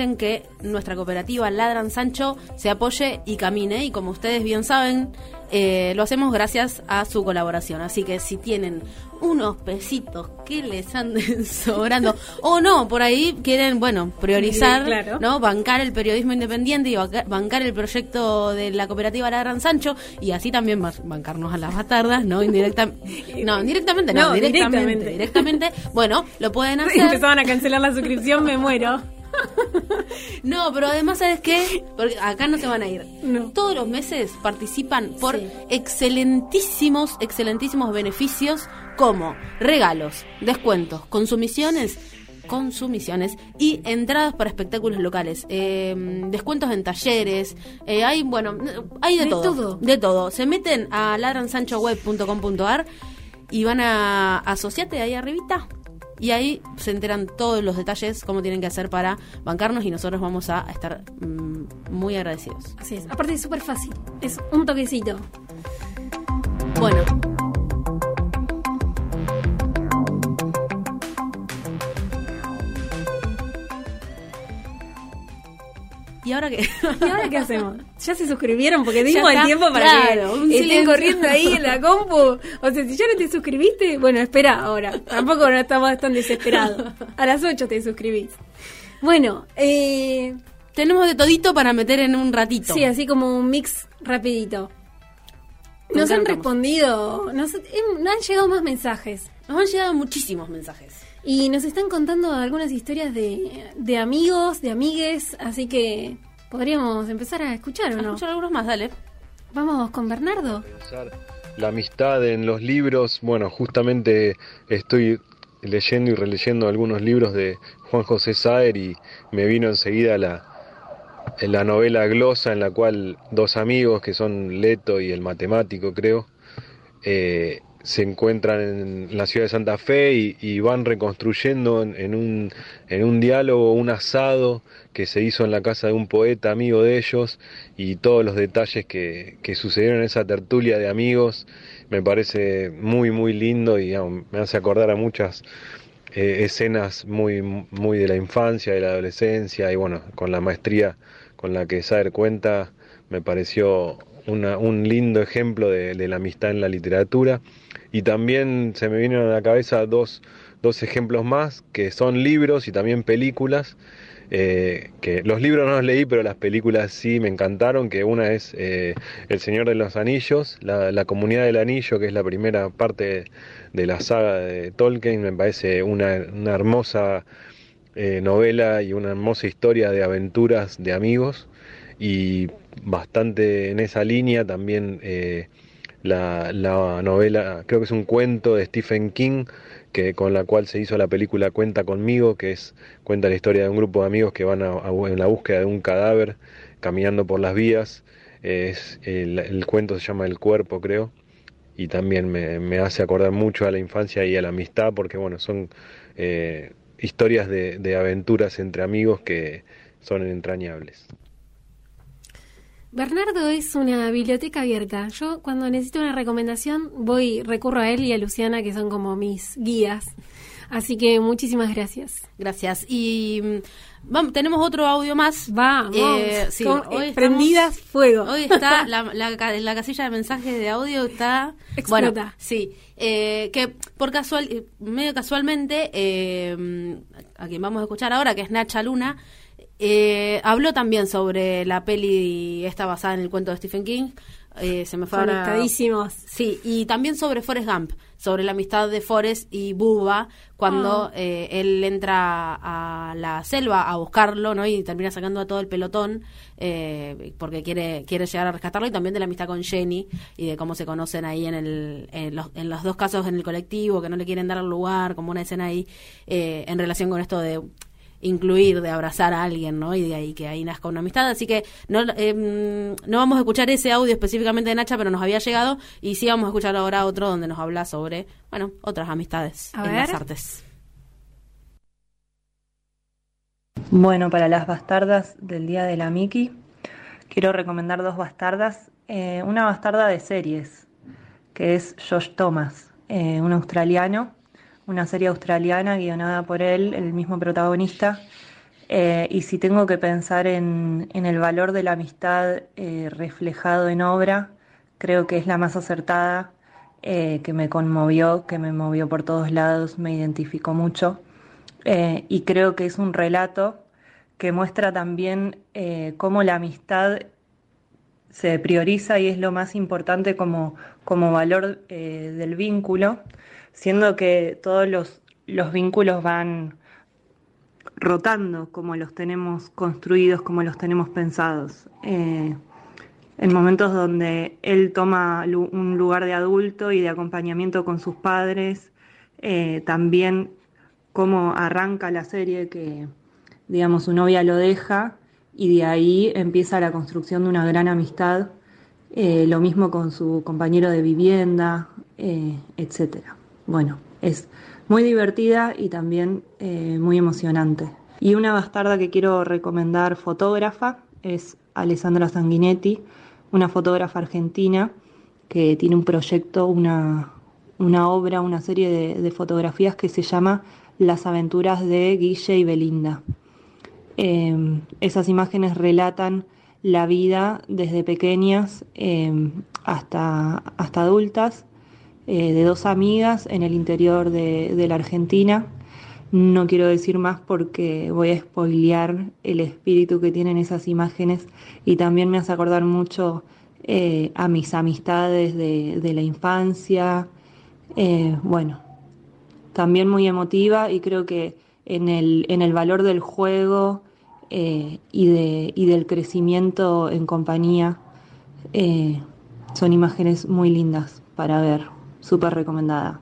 Permiten que nuestra cooperativa Ladran Sancho se apoye y camine. Y como ustedes bien saben, eh, lo hacemos gracias a su colaboración. Así que si tienen unos pesitos que les anden sobrando o no, por ahí quieren, bueno, priorizar, Claro. ¿no? Bancar el periodismo independiente y banca- bancar el proyecto de la cooperativa La Gran Sancho y así también ba- bancarnos a las bastardas, ¿no? Indirecta, no, directamente no, No, directamente, directamente. directamente. Bueno, lo pueden hacer. Empezaban a cancelar la suscripción, me muero. No, pero además, ¿sabes qué? Porque acá no se van a ir. Todos los meses participan por excelentísimos, excelentísimos beneficios como regalos, descuentos, consumiciones, consumiciones y entradas para espectáculos locales, eh, descuentos en talleres, eh, hay, bueno, hay de, De todo, todo. de todo. Se meten a ladransanchoweb.com.ar y van a asociate ahí arribita y ahí se enteran todos los detalles, cómo tienen que hacer para bancarnos y nosotros vamos a estar mm, muy agradecidos. Así es. Aparte es súper fácil. Es un toquecito. Bueno. ¿Y ahora qué? ¿Y ahora qué hacemos? ¿Ya se suscribieron? Porque dimos el tiempo para claro, que estén corriendo ahí en la compu. O sea, si ya no te suscribiste, bueno, espera ahora. Tampoco no estamos tan desesperados. A las 8 te suscribís. Bueno, eh, tenemos de todito para meter en un ratito. Sí, así como un mix rapidito. Nos han respondido, nos em, han llegado más mensajes. Nos han llegado muchísimos mensajes. Y nos están contando algunas historias de, de amigos, de amigues, así que podríamos empezar a escuchar, ¿o no? escuchar algunos más, dale. Vamos con Bernardo. La amistad en los libros. Bueno, justamente estoy leyendo y releyendo algunos libros de Juan José Saer y me vino enseguida la, la novela Glosa en la cual dos amigos que son Leto y el matemático creo eh, se encuentran en la ciudad de Santa Fe y, van reconstruyendo en, un, en un diálogo un asado que se hizo en la casa de un poeta amigo de ellos y todos los detalles que, que sucedieron en esa tertulia de amigos me parece muy muy lindo y digamos, me hace acordar a muchas eh, escenas muy, muy de la infancia, de la adolescencia y bueno, con la maestría con la que Saer cuenta me pareció una- un lindo ejemplo de, la amistad en la literatura. Y también se me vinieron a la cabeza dos, dos ejemplos más que son libros y también películas. Eh, que los libros no los leí pero las películas sí me encantaron que una es eh, El Señor de los Anillos la, la Comunidad del Anillo que es la primera parte de la saga de Tolkien. Me parece una, una hermosa eh, novela y una hermosa historia de aventuras de amigos y bastante en esa línea también eh, la, la novela, creo que es un cuento de Stephen King que con la cual se hizo la película Cuenta conmigo, que es cuenta la historia de un grupo de amigos que van a- en la búsqueda de un cadáver caminando por las vías. Es, el, el cuento se llama El cuerpo, creo, y también me, me hace acordar mucho a la infancia y a la amistad, porque bueno, son eh, historias de, de aventuras entre amigos que son entrañables. Bernardo es una biblioteca abierta. Yo cuando necesito una recomendación voy, recurro a él y a Luciana, que son como mis guías. Así que muchísimas gracias. Gracias. Y mm, vamos, tenemos otro audio más. Vamos. Eh, sí, Con- hoy eh, estamos- prendidas fuego. Hoy está la, la, la casilla de mensajes de audio está Explota. Bueno, sí, eh, que por casual, eh, medio casualmente, eh, a quien vamos a escuchar ahora, que es Nacha Luna, eh, habló también sobre la peli esta basada en el cuento de Stephen King. Eh, se me fue ahora-. Sí, y también sobre Forrest Gump, sobre la amistad de Forrest y Bubba cuando Ah. eh, él entra a la selva a buscarlo, ¿no? Y termina sacando a todo el pelotón eh, porque quiere quiere llegar a rescatarlo y también de la amistad con Jenny y de cómo se conocen ahí en el en los, en los dos casos en el colectivo que no le quieren dar lugar, como una escena ahí eh, en relación con esto de incluir, de abrazar a alguien, ¿no? Y de ahí que ahí nazca una amistad. Así que no, eh, no vamos a escuchar ese audio específicamente de Nacha, pero nos había llegado y sí vamos a escuchar ahora otro donde nos habla sobre, bueno, otras amistades A en ver. las artes. Bueno, para las bastardas del Día de la Miki, quiero recomendar dos bastardas. Eh, una bastarda de series, que es Josh Thomas, eh, un australiano, una serie australiana guionada por él, el mismo protagonista. Eh, y si tengo que pensar en, el valor de la amistad eh, reflejado en obra, creo que es la más acertada, eh, que me conmovió, que me movió por todos lados, me identificó mucho. Y creo que es un relato que muestra también cómo la amistad se prioriza y es lo más importante como, como valor del vínculo, siendo que todos los, los vínculos van rotando como los tenemos construidos, como los tenemos pensados. Eh, en momentos donde él toma un lugar de adulto y de acompañamiento con sus padres, eh, también cómo arranca la serie que, digamos, su novia lo deja y de ahí empieza la construcción de una gran amistad, eh, lo mismo con su compañero de vivienda, etcétera. Bueno, es muy divertida y también eh, muy emocionante. Y una bastarda que quiero recomendar fotógrafa es Alessandra Sanguinetti, una fotógrafa argentina que tiene un proyecto, una, una obra, una serie de, fotografías que se llama Las aventuras de Guille y Belinda. Eh, esas imágenes relatan la vida desde pequeñas eh, hasta, hasta adultas eh, de dos amigas en el interior de, la Argentina. No quiero decir más porque voy a spoilear el espíritu que tienen esas imágenes y también me hace acordar mucho eh, a mis amistades de, la infancia. Eh, bueno, también muy emotiva y creo que en el, en el valor del juego y, de, y del crecimiento en compañía son imágenes muy lindas para ver, súper recomendada.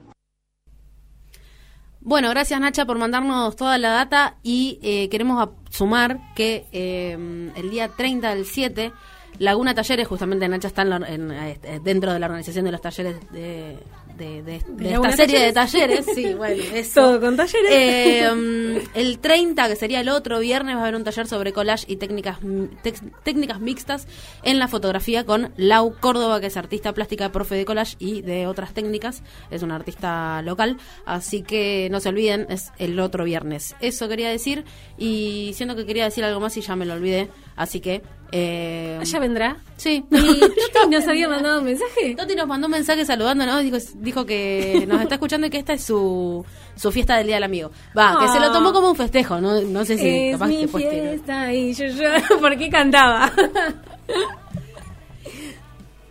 Bueno, gracias Nacha por mandarnos toda la data y eh, queremos sumar que eh, el día 30 del 7, Laguna Talleres, justamente Nacha está en la- en, eh, dentro de la organización de los talleres de, de, de- de Laguna esta serie de Talleres? Sí, bueno, eso. Todo con talleres. Eh, mm, el 30, que sería el otro viernes, va a haber un taller sobre collage y técnicas técnicas mixtas en la fotografía con Lau Córdoba, que es artista plástica, profe de collage y de otras técnicas. Es una artista local, así que no se olviden, es el otro viernes. Eso quería decir y siento que quería decir algo más y ya me lo olvidé, así que... Eh, ¿Ya vendrá? Sí. ¿Y Toti nos había mandado un mensaje? Toti nos mandó un mensaje saludándonos, dijo, dijo que nos está escuchando y que esta es su, su fiesta del Día del Amigo. Va, que se lo tomó como un festejo, no, no sé si es capaz mi que tiene- fiesta y yo lloro porque cantaba.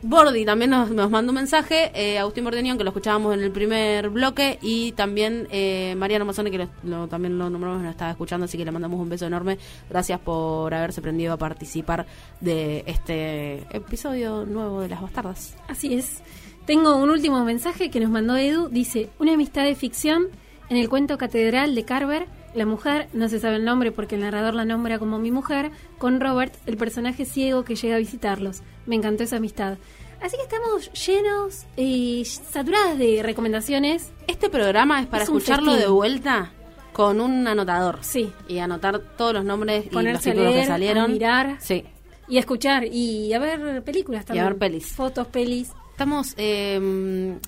Bordi también nos, nos mandó un mensaje, eh, Agustín Bordeñón, que lo escuchábamos en el primer bloque, y también eh, Mariano Mazzone, que también lo nombramos, nos estaba escuchando, así que le mandamos un beso enorme. Gracias por haberse prendido a participar de este episodio nuevo de Las Bastardas. Así es. Tengo un último mensaje que nos mandó Edu. Dice, una amistad de ficción en el cuento Catedral de Carver. La mujer, no se sabe el nombre porque el narrador la nombra como mi mujer, con Robert, el personaje ciego que llega a visitarlos. Me encantó esa amistad. Así que estamos llenos y saturadas de recomendaciones. Este programa es para Es escucharlo festín. de vuelta con un anotador. Sí. Y anotar todos los nombres y los títulos que salieron. a mirar Sí. y a escuchar y a ver películas Y también. a ver pelis. Fotos, pelis. Estamos eh,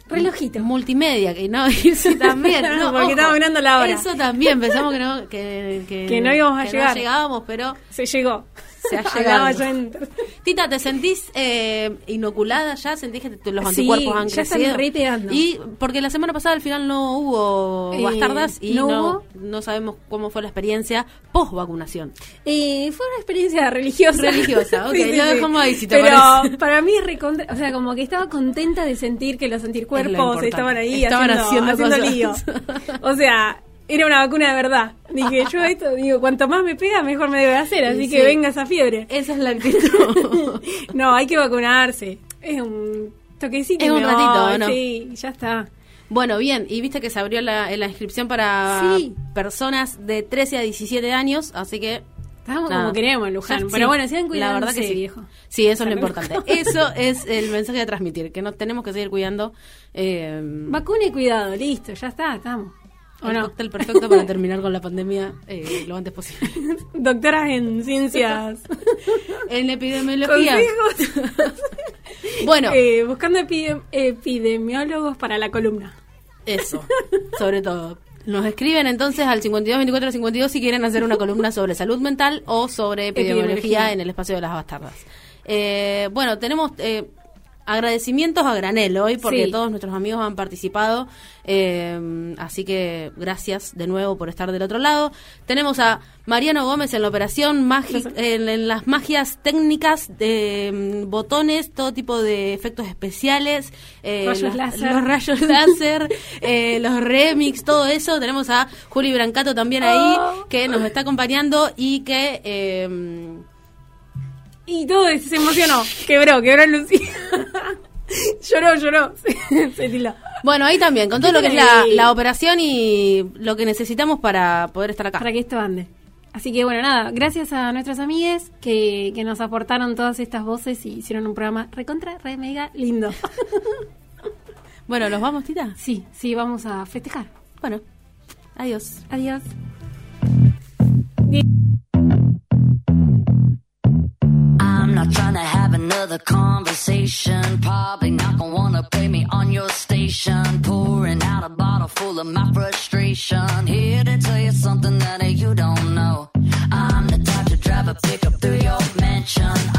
Relojito. multimedia, que no, sí, también. No, Porque ojo, estamos mirando la hora. Eso también, pensamos que no, que, que, Que no íbamos a que llegar. No llegábamos, pero Se llegó. Se ha llegado. yo en- Tita, ¿te sentís eh, inoculada ya? ¿Sentís que te- los Sí, anticuerpos han ya están crecido? re pegando. Y porque la semana pasada al final no hubo Eh, bastardas y no no, hubo. no sabemos cómo fue la experiencia post vacunación. Eh, fue una experiencia religiosa. Religiosa, ok, lo dejamos ahí, si te Pero parece. para mí es recontra- o sea, como que estaba contenta de sentir que los anticuerpos importante. estaban ahí Estaban haciendo, haciendo haciendo lío. O sea, era una vacuna de verdad. Dije, yo esto, digo, cuanto más me pega, mejor me debe hacer, así Sí. que venga esa fiebre. Esa es la actitud. no, hay que vacunarse. Es un toquecito. Es un ratito, ¿no? Sí, ya está. Bueno, bien, y viste que se abrió la, la inscripción para Sí. personas de 13 a 17 años, así que... Estamos nada. como queremos Luján. Ya, Pero sí, bueno, sigan La cuidándose, verdad que sí. viejo. Sí, eso es lo importante. Eso es el mensaje a transmitir, que nos tenemos que seguir cuidando. Eh, Vacuna y cuidado, listo, ya está, estamos. ¿O el no? cóctel perfecto para terminar con la pandemia eh, lo antes posible. Doctoras en ciencias. en epidemiología. Bueno. Eh, buscando epidem- epidemiólogos para la columna. Eso, sobre todo. Nos escriben entonces al 52 24 52 si quieren hacer una columna sobre salud mental o sobre epidemiología Epidemiología. en el espacio de las bastardas. Eh, bueno, tenemos eh, agradecimientos a granel hoy porque Sí. todos nuestros amigos han participado. eh, así que gracias de nuevo por estar del otro lado. Tenemos a Mariano Gómez en la operación, magi- en, en las magias técnicas de mm, botones, todo tipo de efectos especiales, eh, Rayos los rayos láser, eh, los remix, todo eso. Tenemos a Juli Brancato también ahí, Oh. que nos está acompañando y que... Y todo se emocionó. Quebró, quebró Lucía. lloró, lloró. Se. Bueno, ahí también, con todo lo que es la, la operación y lo que necesitamos para poder estar acá. Para que esto ande. Así que bueno, nada, gracias a nuestras amigues que, que nos aportaron todas estas voces y hicieron un programa recontra, re mega lindo. bueno, ¿los vamos, Tita? Sí, sí, vamos a festejar. Bueno, adiós. Adiós. I'm not trying to have another conversation. Probably not gonna wanna play me on your station. Pouring out a bottle full of my frustration. Here to tell you something that you don't know. I'm the type to drive a pickup through your mansion.